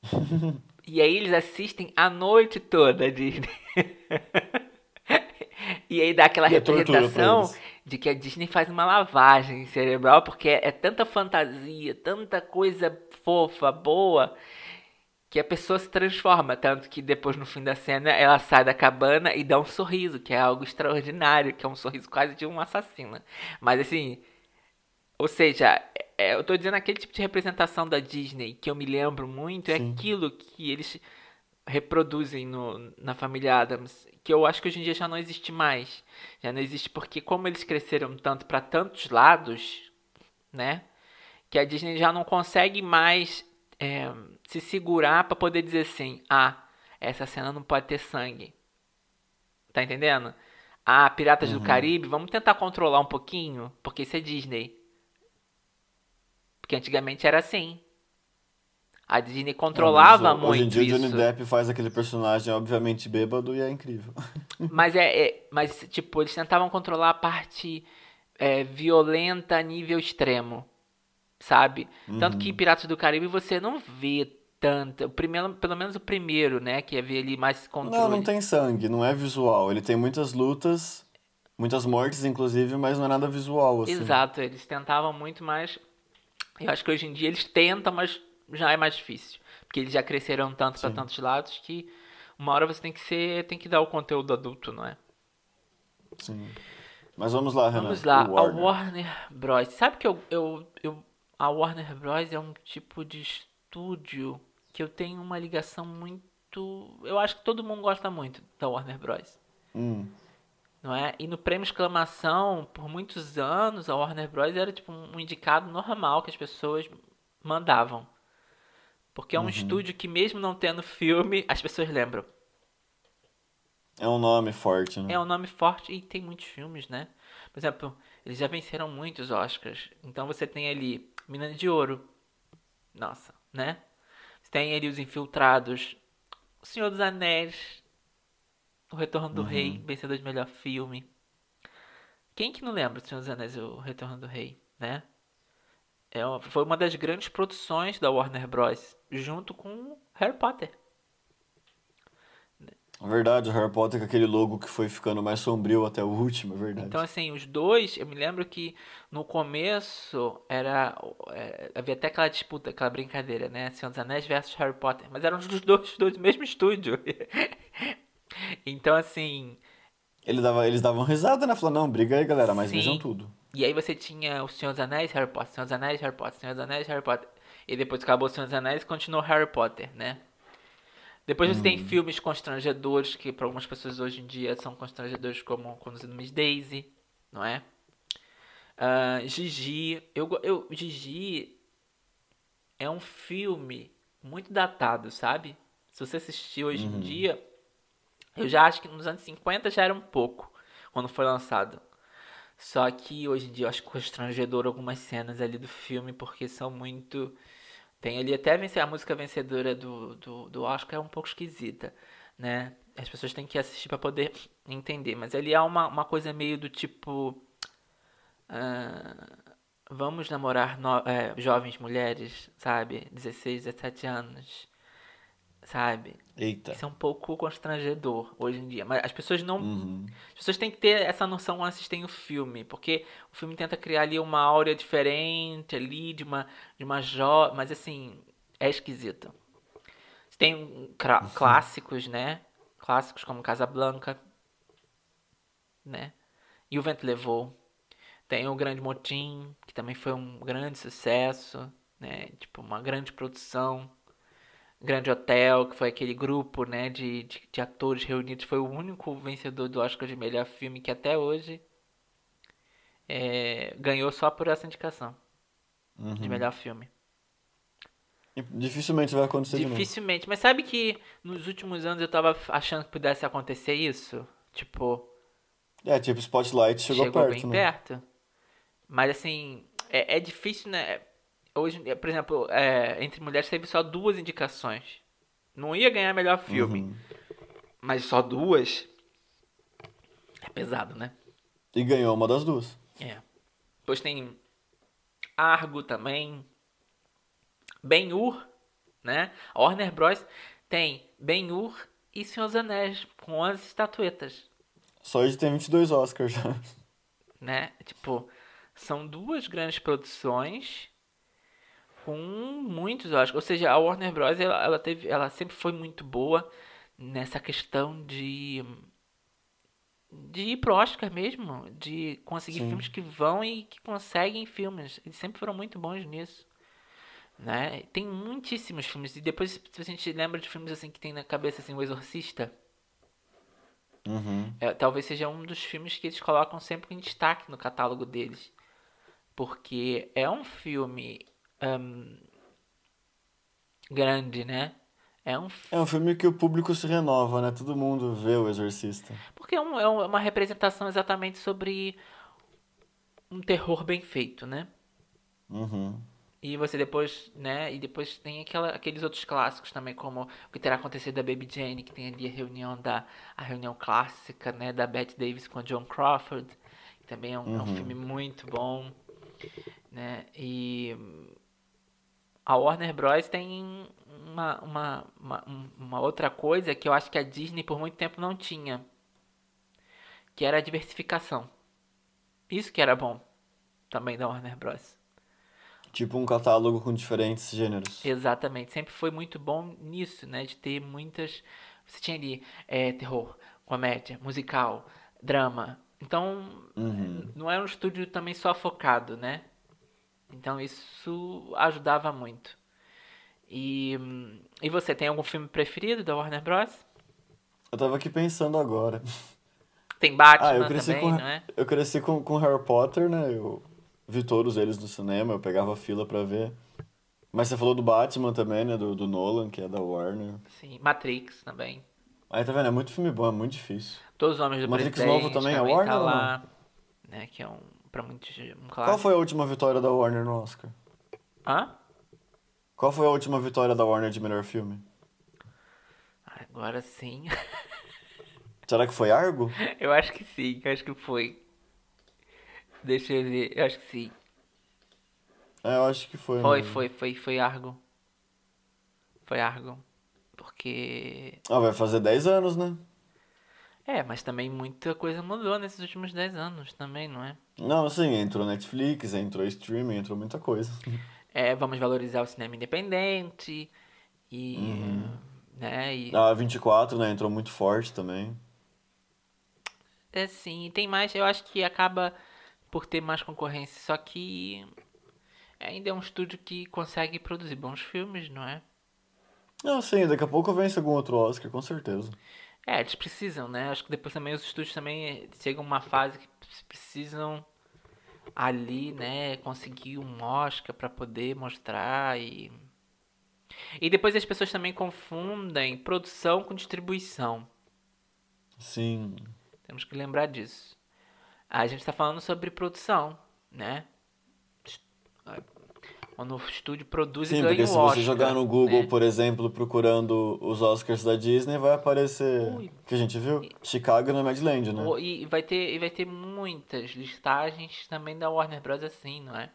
e aí eles assistem a noite toda a Disney. E aí dá aquela é representação. De que a Disney faz uma lavagem cerebral, porque é, é tanta fantasia, tanta coisa fofa, boa, que a pessoa se transforma. Tanto que depois, no fim da cena, ela sai da cabana e dá um sorriso, que é algo extraordinário, que é um sorriso quase de um assassino. Mas assim. Ou seja, é- eu tô dizendo aquele tipo de representação da Disney que eu me lembro muito, é Sim. aquilo que eles reproduzem no, na família Adams, que eu acho que hoje em dia já não existe mais. Já não existe porque como eles cresceram tanto para tantos lados, né? Que a Disney já não consegue mais é, se segurar para poder dizer assim, ah, essa cena não pode ter sangue. Tá entendendo? Ah, Piratas do Caribe, vamos tentar controlar um pouquinho, porque isso é Disney. Porque antigamente era assim. A Disney controlava É, mas muito Hoje em dia o isso. Johnny Depp faz aquele personagem obviamente bêbado e é incrível. Mas é, é- mas tipo, eles tentavam controlar a parte é, violenta a nível extremo, sabe? Tanto Uhum. que Piratas do Caribe você não vê tanta, o primeiro, pelo menos o primeiro, né, que havia ali mais controle. Não, não tem sangue, não é visual. Ele tem muitas lutas, muitas mortes inclusive, mas não é nada visual assim. Exato, eles tentavam muito mais. Eu acho que hoje em dia eles tentam, mas já é mais difícil, porque eles já cresceram tanto para tantos lados que uma hora você tem que ser, tem que dar o conteúdo adulto, não é? Sim. Mas vamos lá, Renan. Vamos lá, O a Warner. Warner Bros. Sabe que eu, eu, eu, a Warner Bros. é um tipo de estúdio que eu tenho uma ligação muito. Eu acho que todo mundo gosta muito da Warner Bros. Hum, Não é? E no prêmio exclamação, por muitos anos, a Warner Bros. era tipo um indicado normal que as pessoas mandavam. Porque é um estúdio que, mesmo não tendo filme, as pessoas lembram. é um nome forte, né? É um nome forte e tem muitos filmes, né? Por exemplo, eles já venceram muitos Oscars. Então você tem ali Mina de Ouro. Nossa, né? Você tem ali Os Infiltrados. O Senhor dos Anéis. O Retorno do Rei, vencedor de melhor filme. Quem que não lembra do Senhor dos Anéis e o Retorno do Rei, né? É, uma- foi uma das grandes produções da Warner Bros. Junto com Harry Potter. É verdade, o Harry Potter com aquele logo que foi ficando mais sombrio até o último, é verdade. Então, assim, os dois, eu me lembro que no começo era. é, havia até aquela disputa, aquela brincadeira, né? Senhor dos Anéis versus Harry Potter. Mas eram os dois, do mesmo estúdio. então, assim. Ele dava, eles davam risada, né? Falando, não, briga aí, galera, mas Sim. vejam tudo. E aí você tinha o Senhor dos Anéis, Harry Potter, Senhor dos Anéis, Harry Potter, Senhor dos Anéis, Harry Potter. E depois acabou o Senhor dos Anéis, continuou Harry Potter, né? Depois você tem filmes constrangedores, que para algumas pessoas hoje em dia são constrangedores, como Conduzindo Miss Daisy, não é? Ah, Gigi. Eu, eu, Gigi é um filme muito datado, sabe? Se você assistir hoje em dia, eu já acho que nos anos 50 já era um pouco, quando foi lançado. Só que hoje em dia eu acho constrangedor algumas cenas ali do filme, porque são muito. Tem ali até a música vencedora do, do, do Oscar é um pouco esquisita, né? As pessoas têm que assistir para poder entender. Mas ali há uma, uma coisa meio do tipo. ah, vamos namorar no- é, jovens mulheres, sabe? 16, 17 anos, sabe? Eita. Isso é um pouco constrangedor hoje em dia. Mas as pessoas não. Uhum. As pessoas têm que ter essa noção quando assistem o filme. Porque o filme tenta criar ali uma áurea diferente ali, de uma, de uma jo... Mas assim, é esquisito. Tem um cra- clássicos, né? Clássicos como Casablanca, né? E o Vento Levou. Tem o Grande Motim, que também foi um grande sucesso, né? Tipo, uma grande produção. Grande Hotel, que foi aquele grupo né, de, de, de atores reunidos, foi o único vencedor do Oscar de melhor filme que até hoje é, ganhou só por essa indicação de Uhum. melhor filme. Dificilmente vai acontecer de novo. Dificilmente, mas sabe que nos últimos anos eu tava achando que pudesse acontecer isso? Tipo, É, tipo, Spotlight chegou, chegou, perto, bem né? perto. Mas assim, é, é difícil, né? Hoje, por exemplo, é, entre mulheres teve só duas indicações. Não ia ganhar melhor filme, Uhum. mas só duas é pesado, né? E ganhou uma das duas. É. Depois tem Argo também. Ben-Hur, né? A Warner Bros. tem Ben-Hur e Senhor dos Anéis, com 11 estatuetas. Só ele tem 22 Oscars já. Né? Tipo, são duas grandes produções com muitos Oscars. Ou seja, a Warner Bros. Ela, ela, teve, ela sempre foi muito boa nessa questão de de ir pro Oscar mesmo, de conseguir Sim. filmes que vão e que conseguem filmes. Eles sempre foram muito bons nisso. Né? Tem muitíssimos filmes. E depois, se a gente lembra de filmes assim que tem na cabeça assim, O Exorcista. Uhum. É, talvez seja um dos filmes que eles colocam sempre em destaque no catálogo deles. Porque é um filme um, grande, né? É um... é um filme que o público se renova, né? Todo mundo vê o Exorcista. Porque é, um, é uma representação exatamente sobre um terror bem feito, né? Uhum. E você depois, né? E depois tem aquela, aqueles outros clássicos também, como o que terá acontecido da Baby Jane, que tem ali a reunião da a reunião clássica, né? Da Bette Davis com a John Crawford, que também é um, uhum. é um uhum. filme muito bom, né? E a Warner Bros tem uma, uma, uma, uma outra coisa que eu acho que a Disney por muito tempo não tinha, que era a diversificação. Isso que era bom também da Warner Bros. Tipo um catálogo com diferentes gêneros. Exatamente, sempre foi muito bom nisso, né? De ter muitas. Você tinha ali é, terror, comédia, musical, drama. Então, uhum. não era um estúdio também só focado, né? Então isso ajudava muito. E, e você, tem algum filme preferido da Warner Bros? Eu tava aqui pensando agora. Tem Batman ah, eu cresci também, com, não é? Eu cresci com, com Harry Potter, né? Eu vi todos eles no cinema, eu pegava fila pra ver. Mas você falou do Batman também, né? Do, do Nolan, que é da Warner. Sim, Matrix também. Aí tá vendo? É muito filme bom, é muito difícil. Todos os Homens do Matrix novo também é Warner? Tá lá, né, que é um, muitos, um clássico. Qual foi a última vitória da Warner no Oscar? Hã? Qual foi a última vitória da Warner de melhor filme? Agora sim. Será que foi Argo? Eu acho que sim, eu acho que foi. Deixa eu ver, eu acho que sim. É, eu acho que foi. Foi, mesmo. foi, foi, foi Argo. Foi Argo. Porque. Ah, vai fazer 10 anos, né? É, mas também muita coisa mudou nesses últimos 10 anos também, não é? Não, assim, entrou Netflix, entrou streaming, entrou muita coisa. É, vamos valorizar o cinema independente e. Uhum. Né, e... A 24, né? Entrou muito forte também. É sim, tem mais, eu acho que acaba por ter mais concorrência, só que ainda é um estúdio que consegue produzir bons filmes, não é? Não, sim, daqui a pouco vence algum outro Oscar, com certeza. É, eles precisam, né? Acho que depois também os estúdios também chegam uma fase que precisam ali, né, conseguir um Oscar para poder mostrar e e depois as pessoas também confundem produção com distribuição. Sim. Temos que lembrar disso. A gente está falando sobre produção, né? O estúdio produz Sim, e ganha porque se Oscar, você jogar no Google, né? por exemplo, procurando os Oscars da Disney, vai aparecer. Ui. que a gente viu? Chicago no Madland, né? E vai ter, e vai ter muitas listagens também da Warner Bros. assim, não é?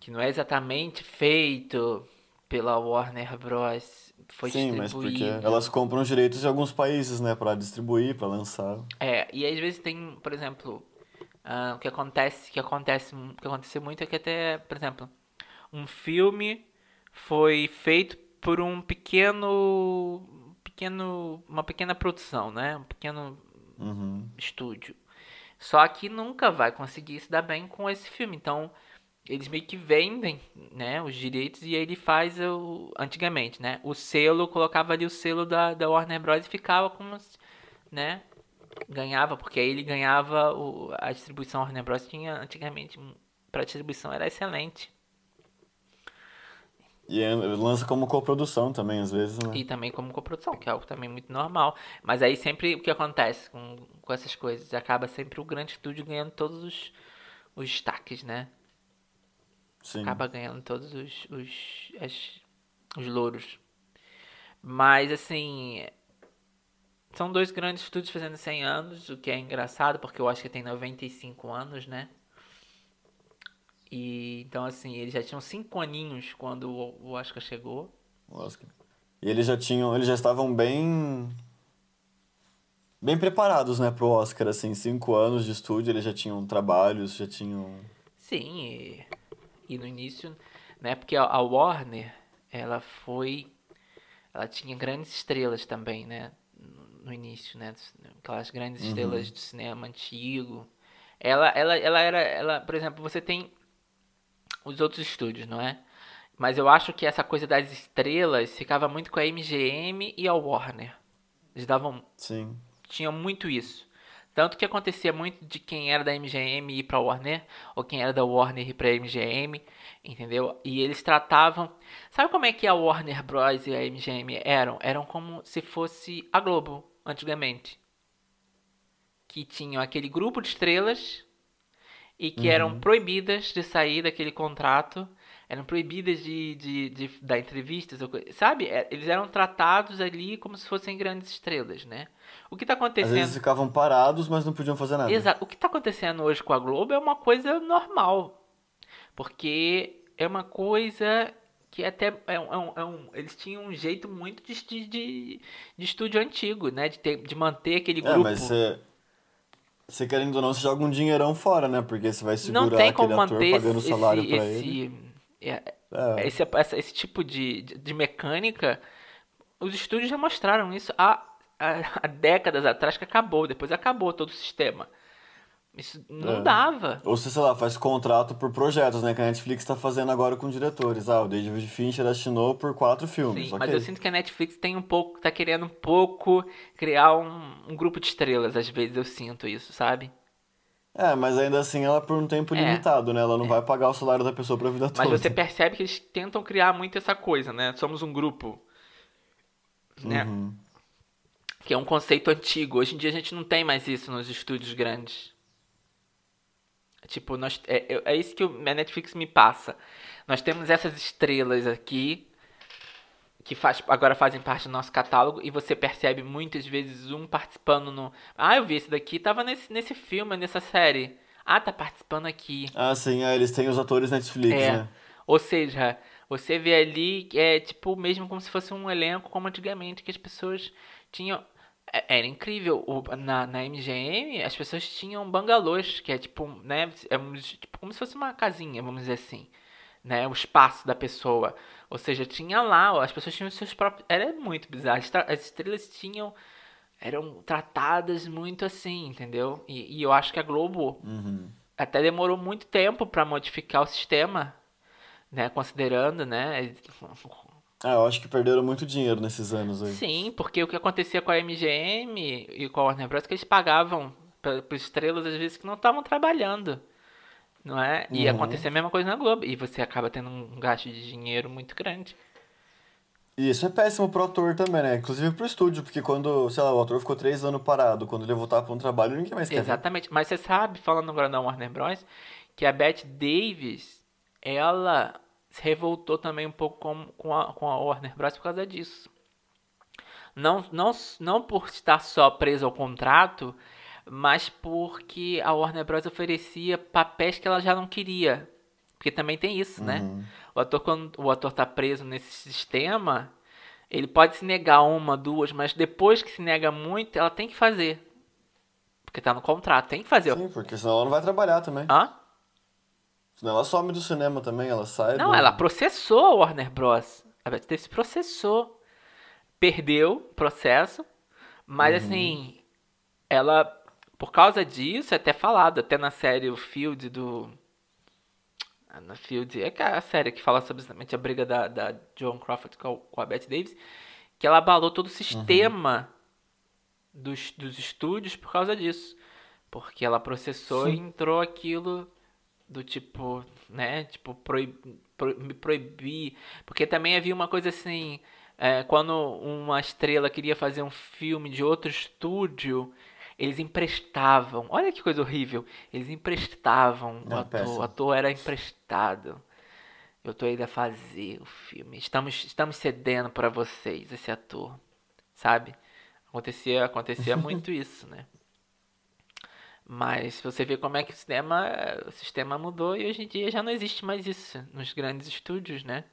Que não é exatamente feito pela Warner Bros. Foi Sim, mas porque elas compram os direitos de alguns países, né? Pra distribuir, pra lançar. É, e às vezes tem, por exemplo, Uh, o que acontece, que acontece, que aconteceu muito é que até, por exemplo, um filme foi feito por um pequeno, pequeno, uma pequena produção, né? Um pequeno uhum. estúdio. Só que nunca vai conseguir se dar bem com esse filme. Então, eles meio que vendem, né, os direitos e aí ele faz o antigamente, né? O selo colocava ali o selo da, da Warner Bros e ficava como, né, ganhava, porque aí ele ganhava o, a distribuição Warner Bros. tinha antigamente para distribuição era excelente. E é, lança como coprodução também, às vezes, né? E também como coprodução, que é algo também muito normal. Mas aí sempre o que acontece com, com essas coisas? Acaba sempre o grande estúdio ganhando todos os, os destaques, né? Sim. Acaba ganhando todos os, os, as, os louros. Mas, assim, são dois grandes estúdios fazendo 100 anos, o que é engraçado, porque eu acho que tem 95 anos, né? E então assim, eles já tinham cinco aninhos quando o Oscar chegou. Oscar. E eles já tinham, eles já estavam bem bem preparados, né, pro Oscar, assim, cinco anos de estúdio, eles já tinham trabalhos, já tinham... Sim, e, e no início, né, porque a, a Warner, ela foi, ela tinha grandes estrelas também, né, no início, né, aquelas grandes Uhum. estrelas do cinema antigo. Ela, ela, ela era, ela, por exemplo, você tem os outros estúdios, não é? Mas eu acho que essa coisa das estrelas ficava muito com a MGM e a Warner. Eles davam Sim. tinha muito isso. Tanto que acontecia muito de quem era da MGM ir pra Warner, ou quem era da Warner ir pra MGM, entendeu? E eles tratavam. Sabe como é que a Warner Bros. e a MGM eram? Eram como se fosse a Globo, antigamente. Que tinham aquele grupo de estrelas e que eram proibidas de sair daquele contrato, eram proibidas de, de, de dar entrevistas, sabe? É, Eles eram tratados ali como se fossem grandes estrelas, né? O que está Às acontecendo? vezes ficavam parados, mas não podiam fazer nada. Exato. O que está acontecendo hoje com a Globo é uma coisa normal, porque é uma coisa que até é um, é um- é um- eles tinham um jeito muito de, de, de, estúdio antigo, né? De, ter, de manter aquele É, grupo. mas você... Você querendo ou não, você joga um dinheirão fora, né? Porque você vai segurar não tem aquele como ator manter pagando esse, salário esse, pra ele. esse, é, É. esse, essa- esse tipo de, de, de mecânica. Os estúdios já mostraram isso há, há, há décadas atrás que acabou. Depois acabou todo o sistema. Isso não É. dava. Ou você, sei lá, faz contrato por projetos, né? Que a Netflix tá fazendo agora com diretores. Ah, o David Fincher assinou por quatro filmes. Sim, ok. mas eu sinto que a Netflix tem um pouco, tá querendo um pouco criar um, um grupo de estrelas, às vezes eu sinto isso, sabe? É, mas ainda assim ela por um tempo É. limitado, né? Ela não vai pagar o salário da pessoa pra vida Mas toda. você percebe que eles tentam criar muito essa coisa, né? Somos um grupo, né? Uhum. Que é um conceito antigo. Hoje em dia a gente não tem mais isso nos estúdios grandes. Tipo, nós, é, é- isso que o- a Netflix me passa. Nós temos essas estrelas aqui que faz, agora fazem parte do nosso catálogo e você percebe muitas vezes um participando no. Ah, eu vi esse daqui, tava nesse, nesse filme, nessa série. Ah, tá participando aqui. Ah, sim, é, eles têm os atores Netflix, É. né? Ou seja, você vê ali é tipo mesmo como se fosse um elenco como antigamente, que as pessoas tinham. É- Era incrível. O- na, na MGM, as pessoas tinham bangalôs, que é tipo, né? É um- tipo, como se fosse uma casinha, vamos dizer assim. Né, o espaço da pessoa. Ou seja, tinha lá, as pessoas tinham seus próprios. Era muito bizarro. As estrelas tinham. Eram tratadas muito assim, entendeu? E, e eu acho que a Globo Uhum. até demorou muito tempo para modificar o sistema, né? Considerando, né? Ah, eu acho que perderam muito dinheiro nesses anos aí. Sim, porque o que acontecia com a MGM e com a Warner Bros. é que eles pagavam para estrelas às vezes que não estavam trabalhando, não é? E Uhum. acontecia a mesma coisa na Globo e você acaba tendo um gasto de dinheiro muito grande. E isso é péssimo pro ator também, né? Inclusive pro estúdio, porque quando, sei lá, o ator ficou três anos parado, quando ele voltar pra um trabalho, ninguém mais quer ver. Exatamente. Mas você sabe, falando agora da Warner Bros, que a Bette Davis, ela se revoltou também um pouco com, com, a, com a Warner Bros por causa disso. Não, não, não por estar só presa ao contrato, mas porque a Warner Bros oferecia papéis que ela já não queria. Porque também tem isso, né? Uhum. O ator, quando o ator tá preso nesse sistema, ele pode se negar uma, duas, mas depois que se nega muito, ela tem que fazer. Porque tá no contrato, tem que fazer. Sim, porque senão ela não vai trabalhar também. Hã? Senão ela some do cinema também, ela sai Não, do... ela processou a Warner Bros. A Bette Davis processou. Perdeu o processo. Mas assim, ela, por causa disso, é até falado, até na série O Field do. ah, Na Field, é é a série que fala sobre exatamente a briga da, da Joan Crawford com a, com a Bette Davis, que ela abalou todo o sistema dos, dos estúdios por causa disso. Porque ela processou e Sim. entrou aquilo do tipo, né? Tipo, proib, pro- me proibir. Porque também havia uma coisa assim. é, quando uma estrela queria fazer um filme de outro estúdio, eles emprestavam. Olha que coisa horrível. Eles emprestavam o É, ator. péssimo. O ator era emprestado. Eu tô aí a fazer o filme. Estamos, estamos cedendo para vocês esse ator. Sabe? Acontecia, acontecia muito isso, né? Mas você vê como é que o cinema, o sistema mudou e hoje em dia já não existe mais isso nos grandes estúdios, né?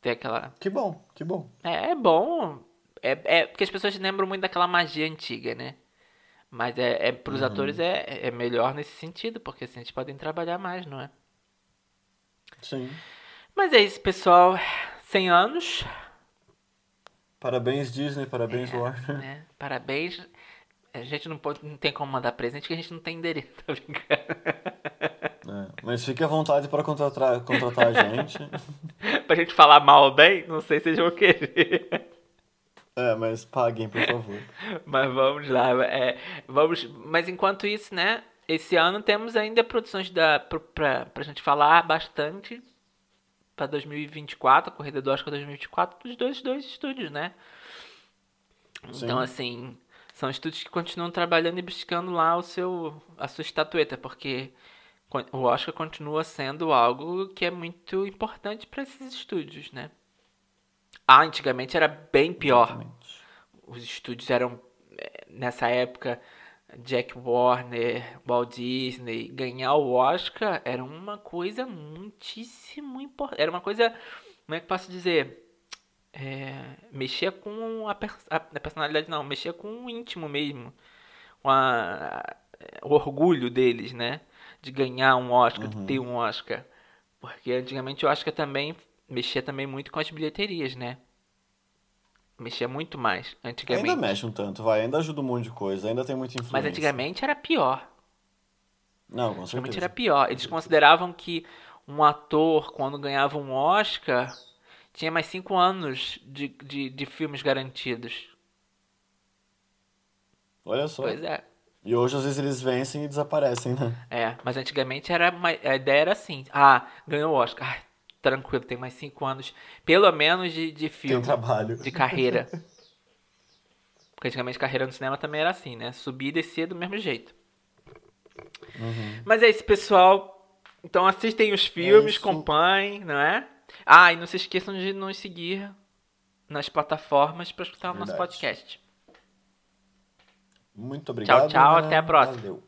Tem aquela. Que bom, que bom. É, é bom. É, é porque as pessoas lembram muito daquela magia antiga, né? Mas é, é pros uhum. atores é, é melhor nesse sentido, porque assim eles podem trabalhar mais, não é? Sim. Mas é isso, pessoal. 100 anos. Parabéns, Disney, parabéns, é, Warner. Né? Parabéns. A gente não, pode, não tem como mandar presente porque a gente não tem endereço, tá é, mas fique à vontade para contratar, contratar a gente. pra gente falar mal ou bem, não sei se vocês vão querer. É, mas paguem, por favor. mas vamos lá. É, vamos, mas enquanto isso, né? Esse ano temos ainda produções da, pra, pra, pra gente falar bastante para 2024, a corrida do Oscar 2024, dos dois, dois estúdios, né? Sim. Então, assim, são estúdios que continuam trabalhando e buscando lá o seu, a sua estatueta, porque o Oscar continua sendo algo que é muito importante para esses estúdios, né? Ah, antigamente era bem pior. Exatamente. Os estúdios eram, eh, nessa época, Jack Warner, Walt Disney, ganhar o Oscar era uma coisa muitíssimo importante. Era uma coisa, como é que posso dizer? É, mexia com a, a, a, personalidade, não, mexia com o íntimo mesmo. Com a, o orgulho deles, né? De ganhar um Oscar, uhum. de ter um Oscar. Porque antigamente o Oscar também mexia também muito com as bilheterias, né? Mexia muito mais antigamente. Ainda mexe um tanto, vai, ainda ajuda um monte de coisa, ainda tem muita influência. Mas antigamente era pior. Não, com certeza. Antigamente era pior. Eles consideravam que um ator, quando ganhava um Oscar, tinha mais cinco anos de, de, de filmes garantidos. Olha só. Pois é. E hoje, às vezes, eles vencem e desaparecem, né? É, mas antigamente era uma, a ideia era assim: ah, ganhou o Oscar tranquilo, tem mais cinco anos, pelo menos, de, de filme. Tem trabalho. De carreira. Porque antigamente carreira no cinema também era assim, né? Subir e descer do mesmo jeito. Uhum. Mas é isso, pessoal. Então assistem os filmes, é acompanhem, não é? Ah, e não se esqueçam de nos seguir nas plataformas para escutar Verdade. o nosso podcast. Muito obrigado. Tchau, tchau. Até a próxima. Valeu.